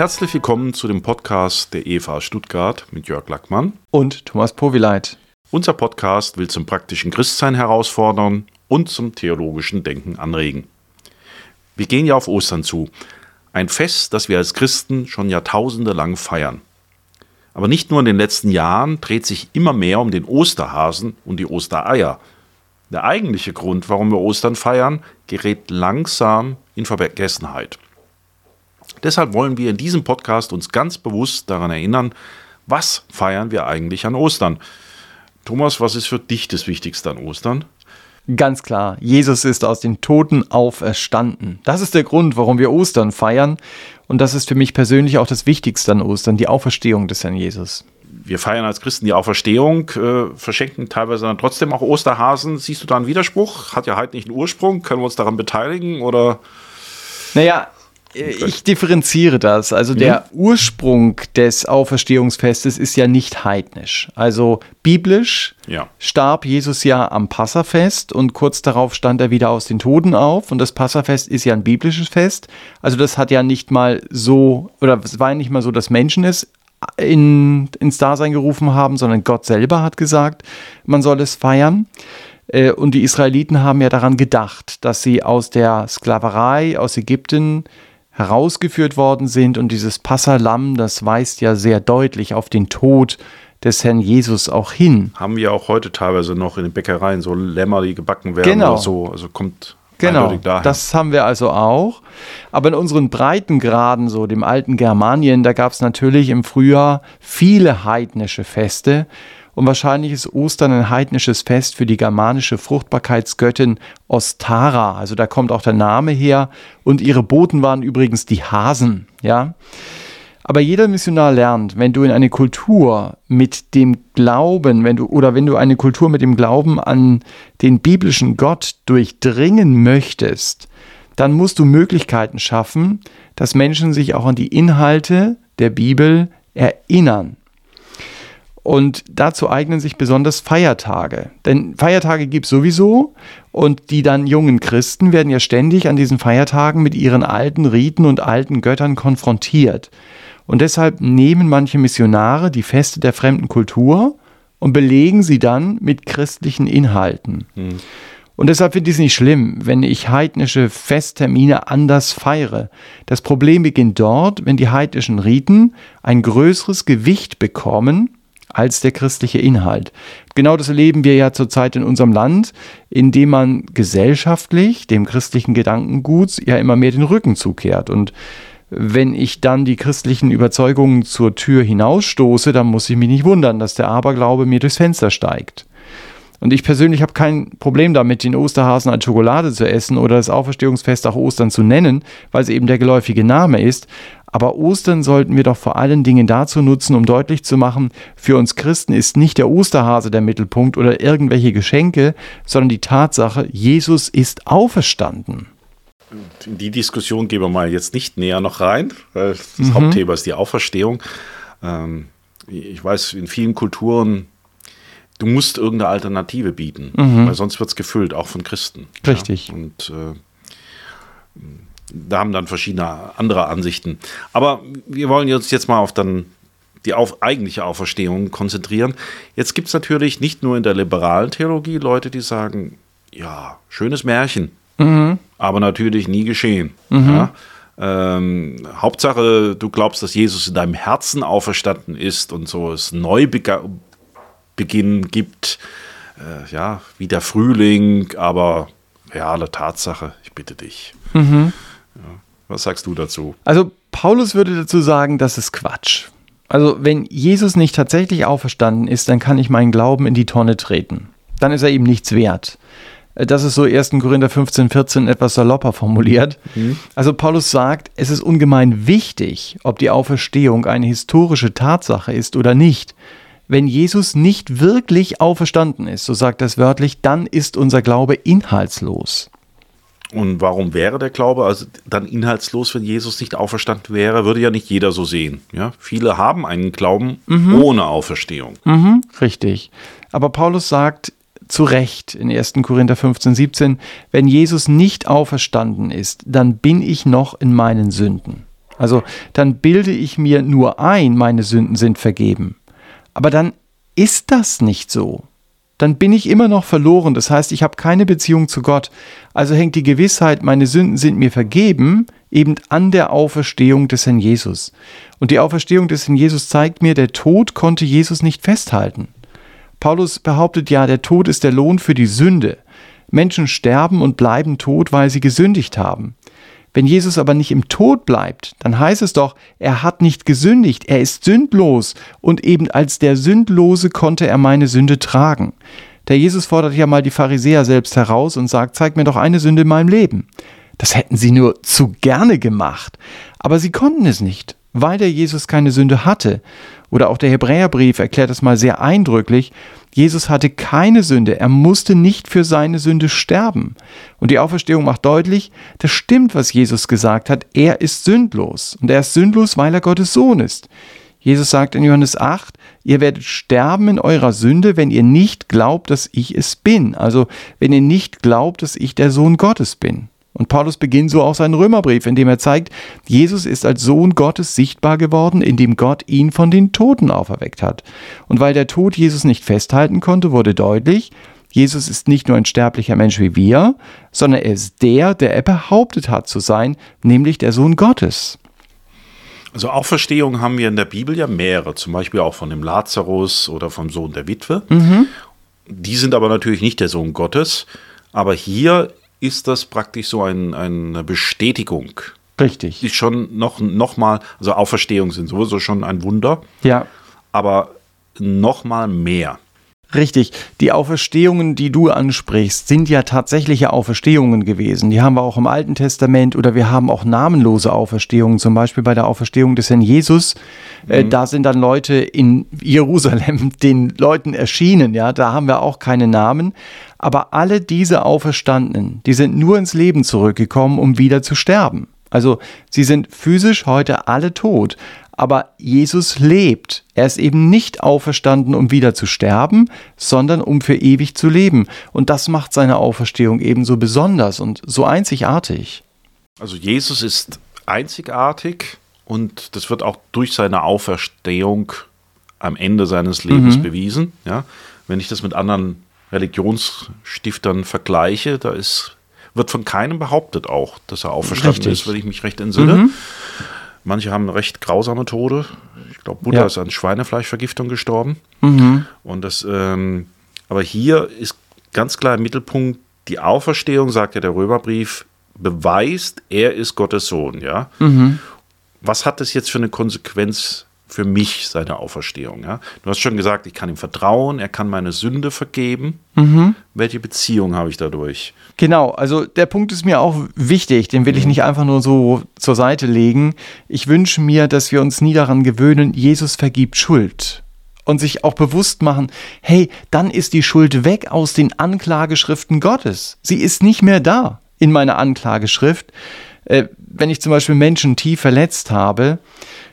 Herzlich willkommen zu dem Podcast der EVA Stuttgart mit Jörg Lackmann und Thomas Powileit. Unser Podcast will zum praktischen Christsein herausfordern und zum theologischen Denken anregen. Wir gehen ja auf Ostern zu, ein Fest, das wir als Christen schon Jahrtausende lang feiern. Aber nicht nur in den letzten Jahren dreht sich immer mehr um den Osterhasen und die Ostereier. Der eigentliche Grund, warum wir Ostern feiern, gerät langsam in Vergessenheit. Deshalb wollen wir in diesem Podcast uns ganz bewusst daran erinnern, was feiern wir eigentlich an Ostern. Thomas, was ist für dich das Wichtigste an Ostern? Ganz klar, Jesus ist aus den Toten auferstanden. Das ist der Grund, warum wir Ostern feiern. Und das ist für mich persönlich auch das Wichtigste an Ostern, die Auferstehung des Herrn Jesus. Wir feiern als Christen die Auferstehung, äh, verschenken teilweise dann trotzdem auch Osterhasen. Siehst du da einen Widerspruch? Hat ja halt nicht einen Ursprung. Können wir uns daran beteiligen oder? Naja, ich differenziere das. Also der mhm. Ursprung des Auferstehungsfestes ist ja nicht heidnisch. Also biblisch ja. starb Jesus ja am Passafest und kurz darauf stand er wieder aus den Toten auf. Und das Passafest ist ja ein biblisches Fest. Also das hat ja nicht mal so, oder es war ja nicht mal so, dass Menschen es in, ins Dasein gerufen haben, sondern Gott selber hat gesagt, man soll es feiern. Äh, und die Israeliten haben ja daran gedacht, dass sie aus der Sklaverei aus Ägypten herausgeführt worden sind. Und dieses Passalam, das weist ja sehr deutlich auf den Tod des Herrn Jesus auch hin. Haben wir auch heute teilweise noch in den Bäckereien so Lämmer, die gebacken werden genau. oder so. Also kommt Genau, das haben wir also auch. Aber in unseren Breitengraden, so dem alten Germanien, da gab es natürlich im Frühjahr viele heidnische Feste. Und wahrscheinlich ist Ostern ein heidnisches Fest für die germanische Fruchtbarkeitsgöttin Ostara. Also da kommt auch der Name her. Und ihre Boten waren übrigens die Hasen, ja. Aber jeder Missionar lernt, wenn du in eine Kultur mit dem Glauben, wenn du oder wenn du eine Kultur mit dem Glauben an den biblischen Gott durchdringen möchtest, dann musst du Möglichkeiten schaffen, dass Menschen sich auch an die Inhalte der Bibel erinnern. Und dazu eignen sich besonders Feiertage. Denn Feiertage gibt es sowieso und die dann jungen Christen werden ja ständig an diesen Feiertagen mit ihren alten Riten und alten Göttern konfrontiert. Und deshalb nehmen manche Missionare die Feste der fremden Kultur und belegen sie dann mit christlichen Inhalten. Hm. Und deshalb finde ich es nicht schlimm, wenn ich heidnische Festtermine anders feiere. Das Problem beginnt dort, wenn die heidnischen Riten ein größeres Gewicht bekommen als der christliche Inhalt. Genau das erleben wir ja zurzeit in unserem Land, indem man gesellschaftlich dem christlichen Gedankengut ja immer mehr den Rücken zukehrt. Und wenn ich dann die christlichen Überzeugungen zur Tür hinausstoße, dann muss ich mich nicht wundern, dass der Aberglaube mir durchs Fenster steigt. Und ich persönlich habe kein Problem damit, den Osterhasen als Schokolade zu essen oder das Auferstehungsfest auch Ostern zu nennen, weil es eben der geläufige Name ist. Aber Ostern sollten wir doch vor allen Dingen dazu nutzen, um deutlich zu machen, für uns Christen ist nicht der Osterhase der Mittelpunkt oder irgendwelche Geschenke, sondern die Tatsache, Jesus ist auferstanden. In die Diskussion gehen wir mal jetzt nicht näher noch rein, weil das mhm. Hauptthema ist die Auferstehung. Ähm, ich weiß, in vielen Kulturen, du musst irgendeine Alternative bieten, mhm. weil sonst wird es gefüllt, auch von Christen. Richtig. Ja? Und äh, da haben dann verschiedene andere Ansichten. Aber wir wollen uns jetzt mal auf dann die auf, eigentliche Auferstehung konzentrieren. Jetzt gibt es natürlich nicht nur in der liberalen Theologie Leute, die sagen, ja, schönes Märchen, mhm. aber natürlich nie geschehen. Mhm. Ja? Ähm, Hauptsache, du glaubst, dass Jesus in deinem Herzen auferstanden ist und so es Neubeginn gibt, äh, ja, wie der Frühling, aber reale Tatsache, ich bitte dich. Mhm. Was sagst du dazu? Also Paulus würde dazu sagen, das ist Quatsch. Also wenn Jesus nicht tatsächlich auferstanden ist, dann kann ich meinen Glauben in die Tonne treten. Dann ist er eben nichts wert. Das ist so 1. Korinther 15, 14 etwas salopper formuliert. Mhm. Also Paulus sagt, es ist ungemein wichtig, ob die Auferstehung eine historische Tatsache ist oder nicht. Wenn Jesus nicht wirklich auferstanden ist, so sagt er es wörtlich, dann ist unser Glaube inhaltslos. Und warum wäre der Glaube also dann inhaltslos, wenn Jesus nicht auferstanden wäre? Würde ja nicht jeder so sehen. Ja? Viele haben einen Glauben mhm. ohne Auferstehung. Mhm, richtig. Aber Paulus sagt zu Recht in 1. Korinther 15, 17, wenn Jesus nicht auferstanden ist, dann bin ich noch in meinen Sünden. Also dann bilde ich mir nur ein, meine Sünden sind vergeben. Aber dann ist das nicht so. Dann bin ich immer noch verloren. Das heißt, ich habe keine Beziehung zu Gott. Also hängt die Gewissheit, meine Sünden sind mir vergeben, eben an der Auferstehung des Herrn Jesus. Und die Auferstehung des Herrn Jesus zeigt mir, der Tod konnte Jesus nicht festhalten. Paulus behauptet ja, der Tod ist der Lohn für die Sünde. Menschen sterben und bleiben tot, weil sie gesündigt haben. Wenn Jesus aber nicht im Tod bleibt, dann heißt es doch, er hat nicht gesündigt, er ist sündlos und eben als der Sündlose konnte er meine Sünde tragen. Der Jesus fordert ja mal die Pharisäer selbst heraus und sagt, zeig mir doch eine Sünde in meinem Leben. Das hätten sie nur zu gerne gemacht, aber sie konnten es nicht, weil der Jesus keine Sünde hatte. Oder auch der Hebräerbrief erklärt es mal sehr eindrücklich, Jesus hatte keine Sünde, er musste nicht für seine Sünde sterben. Und die Auferstehung macht deutlich, das stimmt, was Jesus gesagt hat, er ist sündlos. Und er ist sündlos, weil er Gottes Sohn ist. Jesus sagt in Johannes 8, ihr werdet sterben in eurer Sünde, wenn ihr nicht glaubt, dass ich es bin. Also wenn ihr nicht glaubt, dass ich der Sohn Gottes bin. Und Paulus beginnt so auch seinen Römerbrief, indem er zeigt, Jesus ist als Sohn Gottes sichtbar geworden, indem Gott ihn von den Toten auferweckt hat. Und weil der Tod Jesus nicht festhalten konnte, wurde deutlich, Jesus ist nicht nur ein sterblicher Mensch wie wir, sondern er ist der, der er behauptet hat zu sein, nämlich der Sohn Gottes. Also Auferstehung haben wir in der Bibel ja mehrere, zum Beispiel auch von dem Lazarus oder vom Sohn der Witwe. Mhm. Die sind aber natürlich nicht der Sohn Gottes. Aber hier ist das praktisch so ein, eine Bestätigung. Richtig. Die schon noch, noch mal, also Auferstehung sind sowieso schon ein Wunder. Ja. Aber noch mal mehr. Richtig. Die Auferstehungen, die du ansprichst, sind ja tatsächliche Auferstehungen gewesen. Die haben wir auch im Alten Testament oder wir haben auch namenlose Auferstehungen, zum Beispiel bei der Auferstehung des Herrn Jesus. Äh, mhm. da sind dann Leute in Jerusalem den Leuten erschienen, ja. Da haben wir auch keine Namen. Aber alle diese Auferstandenen, die sind nur ins Leben zurückgekommen, um wieder zu sterben. Also sie sind physisch heute alle tot, aber Jesus lebt. Er ist eben nicht auferstanden, um wieder zu sterben, sondern um für ewig zu leben. Und das macht seine Auferstehung eben so besonders und so einzigartig. Also Jesus ist einzigartig und das wird auch durch seine Auferstehung am Ende seines Lebens mhm. bewiesen. Ja? Wenn ich das mit anderen Religionsstiftern vergleiche, da ist, wird von keinem behauptet auch, dass er auferstanden Richtig. ist, wenn ich mich recht entsinne. Mhm. Manche haben recht grausame Tode. Ich glaube, Buddha ja. ist an Schweinefleischvergiftung gestorben. Mhm. Und das, ähm, aber hier ist ganz klar im Mittelpunkt die Auferstehung, sagt ja der Römerbrief, beweist, er ist Gottes Sohn. Ja. Mhm. Was hat das jetzt für eine Konsequenz für mich seine Auferstehung. Ja? Du hast schon gesagt, ich kann ihm vertrauen, er kann meine Sünde vergeben. Mhm. Welche Beziehung habe ich dadurch? Genau, also der Punkt ist mir auch wichtig, den will ich mhm. nicht einfach nur so zur Seite legen. Ich wünsche mir, dass wir uns nie daran gewöhnen, Jesus vergibt Schuld. Und sich auch bewusst machen, hey, dann ist die Schuld weg aus den Anklageschriften Gottes. Sie ist nicht mehr da in meiner Anklageschrift. Äh, wenn ich zum Beispiel Menschen tief verletzt habe,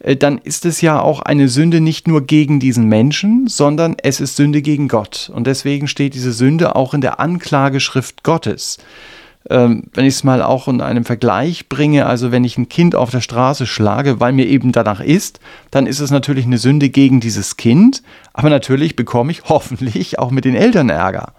dann ist es ja auch eine Sünde nicht nur gegen diesen Menschen, sondern es ist Sünde gegen Gott. Und deswegen steht diese Sünde auch in der Anklageschrift Gottes. Ähm, wenn ich es mal auch in einem Vergleich bringe, also wenn ich ein Kind auf der Straße schlage, weil mir eben danach ist, dann ist es natürlich eine Sünde gegen dieses Kind, aber natürlich bekomme ich hoffentlich auch mit den Eltern Ärger.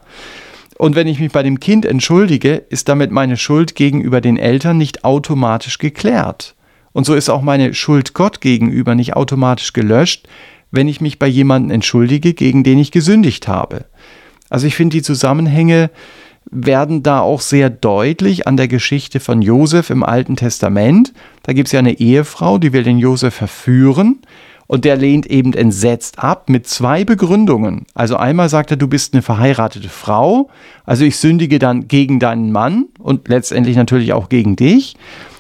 Und wenn ich mich bei dem Kind entschuldige, ist damit meine Schuld gegenüber den Eltern nicht automatisch geklärt. Und so ist auch meine Schuld Gott gegenüber nicht automatisch gelöscht, wenn ich mich bei jemandem entschuldige, gegen den ich gesündigt habe. Also ich finde, die Zusammenhänge werden da auch sehr deutlich an der Geschichte von Josef im Alten Testament. Da gibt es ja eine Ehefrau, die will den Josef verführen und der lehnt eben entsetzt ab mit zwei Begründungen. Also einmal sagt er, du bist eine verheiratete Frau, also ich sündige dann gegen deinen Mann und letztendlich natürlich auch gegen dich.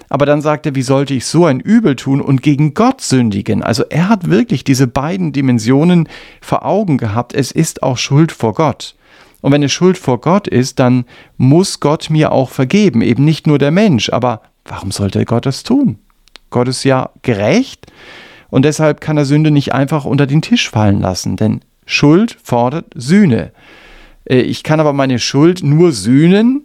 Aber dann sagt er, wie sollte ich so ein Übel tun und gegen Gott sündigen? Also er hat wirklich diese beiden Dimensionen vor Augen gehabt. Es ist auch Schuld vor Gott. Und wenn es Schuld vor Gott ist, dann muss Gott mir auch vergeben, eben nicht nur der Mensch. Aber warum sollte Gott das tun? Gott ist ja gerecht und deshalb kann er Sünde nicht einfach unter den Tisch fallen lassen, denn Schuld fordert Sühne. Äh, ich kann aber meine Schuld nur sühnen,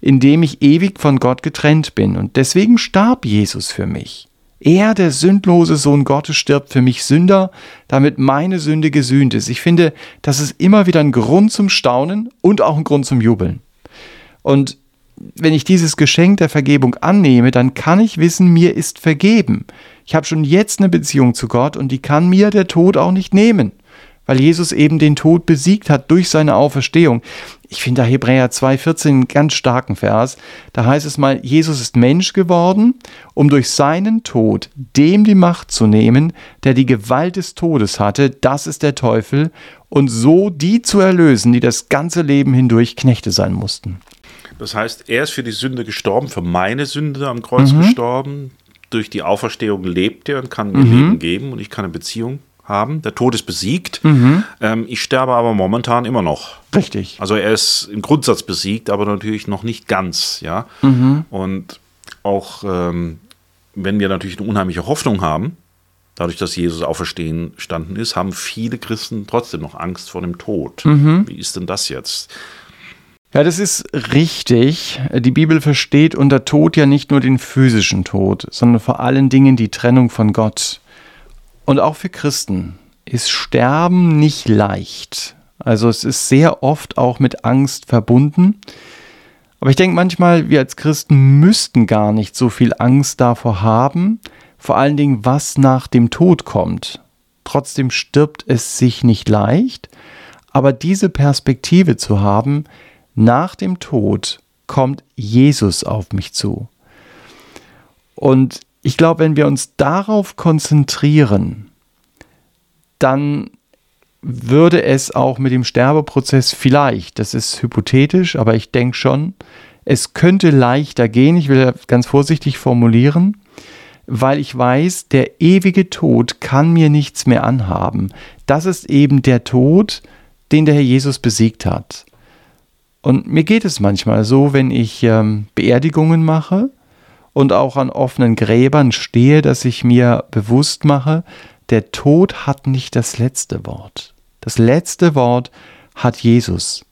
indem ich ewig von Gott getrennt bin. Und deswegen starb Jesus für mich. Er, der sündlose Sohn Gottes, stirbt für mich Sünder, damit meine Sünde gesühnt ist. Ich finde, das ist immer wieder ein Grund zum Staunen und auch ein Grund zum Jubeln. Und wenn ich dieses Geschenk der Vergebung annehme, dann kann ich wissen, mir ist vergeben. Ich habe schon jetzt eine Beziehung zu Gott und die kann mir der Tod auch nicht nehmen, weil Jesus eben den Tod besiegt hat durch seine Auferstehung. Ich finde da Hebräer 2,14 einen ganz starken Vers. Da heißt es mal, Jesus ist Mensch geworden, um durch seinen Tod dem die Macht zu nehmen, der die Gewalt des Todes hatte, das ist der Teufel, und so die zu erlösen, die das ganze Leben hindurch Knechte sein mussten. Das heißt, er ist für die Sünde gestorben, für meine Sünde am Kreuz mhm. gestorben. Durch die Auferstehung lebt er und kann mir mhm. Leben geben und ich kann eine Beziehung haben. Der Tod ist besiegt. Mhm. Ähm, ich sterbe aber momentan immer noch. Richtig. Also er ist im Grundsatz besiegt, aber natürlich noch nicht ganz, ja. Mhm. Und auch ähm, wenn wir natürlich eine unheimliche Hoffnung haben, dadurch, dass Jesus auferstehen standen ist, haben viele Christen trotzdem noch Angst vor dem Tod. Mhm. Wie ist denn das jetzt? Ja, das ist richtig. Die Bibel versteht unter Tod ja nicht nur den physischen Tod, sondern vor allen Dingen die Trennung von Gott. Und auch für Christen ist Sterben nicht leicht. Also es ist sehr oft auch mit Angst verbunden. Aber ich denke manchmal, wir als Christen müssten gar nicht so viel Angst davor haben, vor allen Dingen, was nach dem Tod kommt. Trotzdem stirbt es sich nicht leicht, aber diese Perspektive zu haben, nach dem Tod kommt Jesus auf mich zu. Und ich glaube, wenn wir uns darauf konzentrieren, dann würde es auch mit dem Sterbeprozess vielleicht, das ist hypothetisch, aber ich denke schon, es könnte leichter gehen, ich will ganz vorsichtig formulieren, weil ich weiß, der ewige Tod kann mir nichts mehr anhaben. Das ist eben der Tod, den der Herr Jesus besiegt hat. Und mir geht es manchmal so, wenn ich ähm, Beerdigungen mache und auch an offenen Gräbern stehe, dass ich mir bewusst mache, der Tod hat nicht das letzte Wort. Das letzte Wort hat Jesus.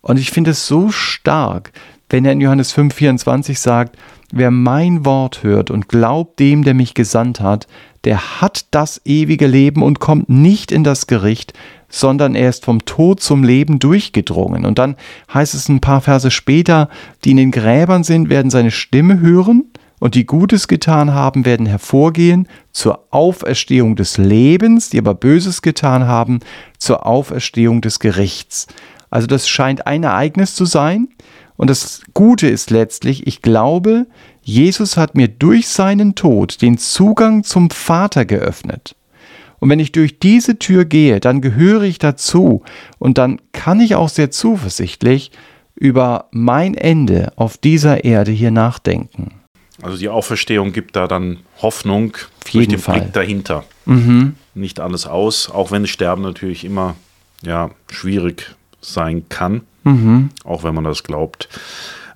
Und ich finde es so stark, wenn er in Johannes 5,24 sagt, wer mein Wort hört und glaubt dem, der mich gesandt hat, der hat das ewige Leben und kommt nicht in das Gericht, sondern er ist vom Tod zum Leben durchgedrungen. Und dann heißt es ein paar Verse später, die in den Gräbern sind, werden seine Stimme hören und die Gutes getan haben, werden hervorgehen zur Auferstehung des Lebens, die aber Böses getan haben, zur Auferstehung des Gerichts. Also das scheint ein Ereignis zu sein. Und das Gute ist letztlich, ich glaube, Jesus hat mir durch seinen Tod den Zugang zum Vater geöffnet. Und wenn ich durch diese Tür gehe, dann gehöre ich dazu und dann kann ich auch sehr zuversichtlich über mein Ende auf dieser Erde hier nachdenken. Also die Auferstehung gibt da dann Hoffnung auf durch den Fall. Blick dahinter. Mhm. Nicht alles aus, auch wenn Sterben natürlich immer ja, schwierig sein kann, mhm. auch wenn man das glaubt.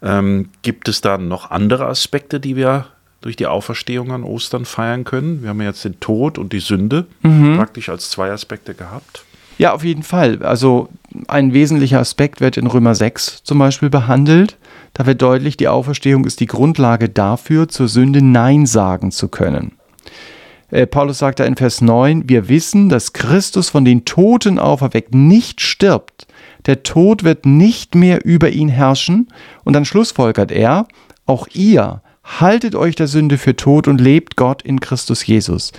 Ähm, gibt es da noch andere Aspekte, die wir durch die Auferstehung an Ostern feiern können. Wir haben ja jetzt den Tod und die Sünde mhm. praktisch als zwei Aspekte gehabt. Ja, auf jeden Fall. Also ein wesentlicher Aspekt wird in Römer 6 zum Beispiel behandelt. Da wird deutlich, die Auferstehung ist die Grundlage dafür, zur Sünde Nein sagen zu können. Äh, Paulus sagt da in Vers 9, wir wissen, dass Christus von den Toten auferweckt nicht stirbt. Der Tod wird nicht mehr über ihn herrschen. Und dann schlussfolgert er, auch ihr haltet euch der Sünde für tot und lebt Gott in Christus Jesus.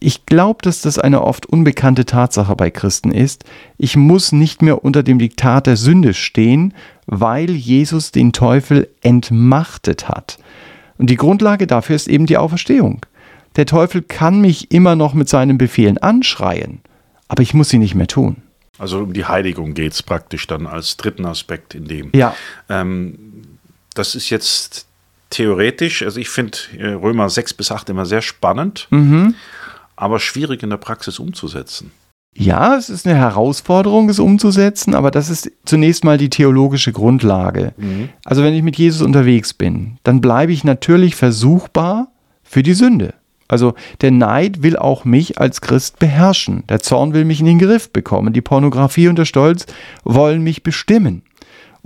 Ich glaube, dass das eine oft unbekannte Tatsache bei Christen ist. Ich muss nicht mehr unter dem Diktat der Sünde stehen, weil Jesus den Teufel entmachtet hat. Und die Grundlage dafür ist eben die Auferstehung. Der Teufel kann mich immer noch mit seinen Befehlen anschreien, aber ich muss sie nicht mehr tun. Also um die Heiligung geht es praktisch dann als dritten Aspekt in dem. Ja. Ähm, das ist jetzt theoretisch, also ich finde äh, Römer 6 bis 8 immer sehr spannend, mhm. Aber schwierig in der Praxis umzusetzen. Ja, es ist eine Herausforderung, es umzusetzen, aber das ist zunächst mal die theologische Grundlage. Mhm. Also wenn ich mit Jesus unterwegs bin, dann bleibe ich natürlich versuchbar für die Sünde. Also der Neid will auch mich als Christ beherrschen. Der Zorn will mich in den Griff bekommen. Die Pornografie und der Stolz wollen mich bestimmen.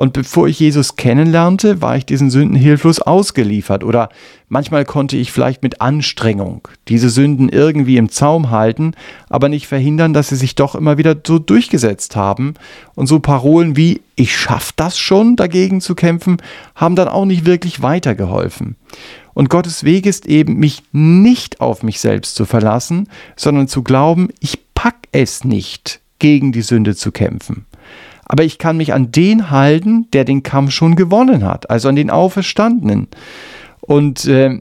Und bevor ich Jesus kennenlernte, war ich diesen Sünden hilflos ausgeliefert oder manchmal konnte ich vielleicht mit Anstrengung diese Sünden irgendwie im Zaum halten, aber nicht verhindern, dass sie sich doch immer wieder so durchgesetzt haben. Und so Parolen wie ich schaff das schon dagegen zu kämpfen, haben dann auch nicht wirklich weitergeholfen. Und Gottes Weg ist eben, mich nicht auf mich selbst zu verlassen, sondern zu glauben, ich pack es nicht, gegen die Sünde zu kämpfen aber ich kann mich an den halten, der den Kampf schon gewonnen hat, also an den Auferstandenen. Und äh,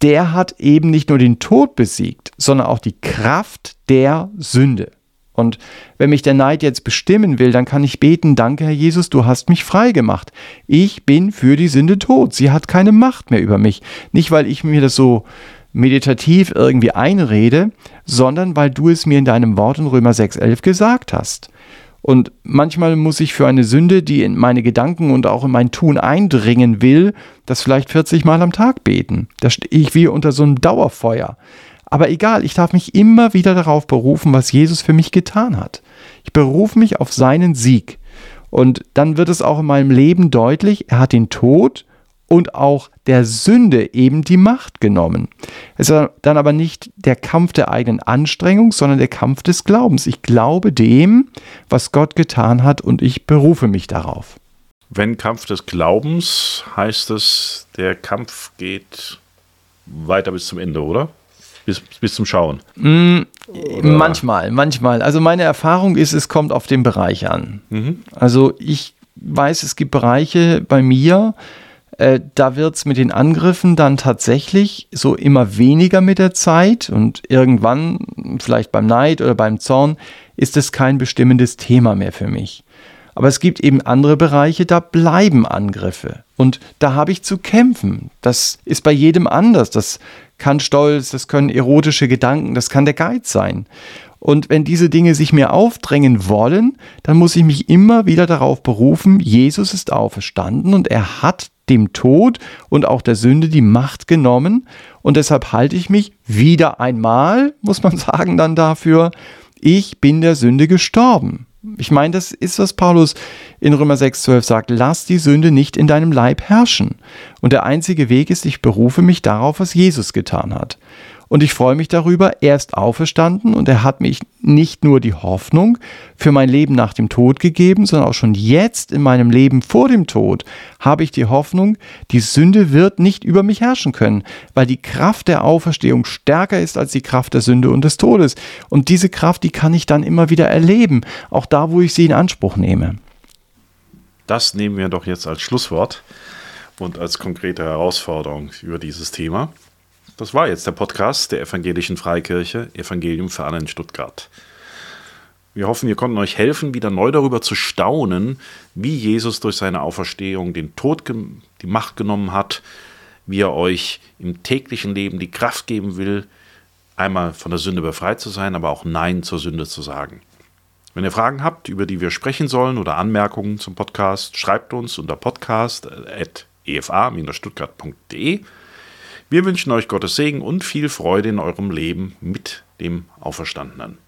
der hat eben nicht nur den Tod besiegt, sondern auch die Kraft der Sünde. Und wenn mich der Neid jetzt bestimmen will, dann kann ich beten, danke Herr Jesus, du hast mich frei gemacht. Ich bin für die Sünde tot. Sie hat keine Macht mehr über mich. Nicht, weil ich mir das so meditativ irgendwie einrede, sondern weil du es mir in deinem Wort in Römer 6.11 gesagt hast. Und manchmal muss ich für eine Sünde, die in meine Gedanken und auch in mein Tun eindringen will, das vielleicht 40 Mal am Tag beten. Da stehe ich wie unter so einem Dauerfeuer. Aber egal, ich darf mich immer wieder darauf berufen, was Jesus für mich getan hat. Ich berufe mich auf seinen Sieg. Und dann wird es auch in meinem Leben deutlich, er hat den Tod und auch der Sünde eben die Macht genommen. Es ist dann aber nicht der Kampf der eigenen Anstrengung, sondern der Kampf des Glaubens. Ich glaube dem, was Gott getan hat und ich berufe mich darauf. Wenn Kampf des Glaubens heißt es, der Kampf geht weiter bis zum Ende, oder? Bis, bis zum Schauen. Mm, manchmal, manchmal. Also meine Erfahrung ist, es kommt auf den Bereich an. Mhm. Also ich weiß, es gibt Bereiche bei mir, äh, da wird es mit den Angriffen dann tatsächlich so immer weniger mit der Zeit und irgendwann, vielleicht beim Neid oder beim Zorn, ist es kein bestimmendes Thema mehr für mich. Aber es gibt eben andere Bereiche, da bleiben Angriffe. Und da habe ich zu kämpfen. Das ist bei jedem anders. Das kann Stolz, das können erotische Gedanken, das kann der Geiz sein. Und wenn diese Dinge sich mir aufdrängen wollen, dann muss ich mich immer wieder darauf berufen, Jesus ist auferstanden und er hat dem Tod und auch der Sünde die Macht genommen. Und deshalb halte ich mich wieder einmal, muss man sagen, dann dafür, ich bin der Sünde gestorben. Ich meine, das ist, was Paulus in Römer 6,12 sagt. Lass die Sünde nicht in deinem Leib herrschen. Und der einzige Weg ist, ich berufe mich darauf, was Jesus getan hat. Und ich freue mich darüber, er ist auferstanden und er hat mich nicht nur die Hoffnung für mein Leben nach dem Tod gegeben, sondern auch schon jetzt in meinem Leben vor dem Tod habe ich die Hoffnung, die Sünde wird nicht über mich herrschen können, weil die Kraft der Auferstehung stärker ist als die Kraft der Sünde und des Todes. Und diese Kraft, die kann ich dann immer wieder erleben, auch da, wo ich sie in Anspruch nehme. Das nehmen wir doch jetzt als Schlusswort und als konkrete Herausforderung über dieses Thema. Das war jetzt der Podcast der Evangelischen Freikirche Evangelium für alle in Stuttgart. Wir hoffen, wir konnten euch helfen, wieder neu darüber zu staunen, wie Jesus durch seine Auferstehung den Tod, die Macht genommen hat, wie er euch im täglichen Leben die Kraft geben will, einmal von der Sünde befreit zu sein, aber auch Nein zur Sünde zu sagen. Wenn ihr Fragen habt, über die wir sprechen sollen oder Anmerkungen zum Podcast, schreibt uns unter podcast.efa-stuttgart.de. Wir wünschen euch Gottes Segen und viel Freude in eurem Leben mit dem Auferstandenen.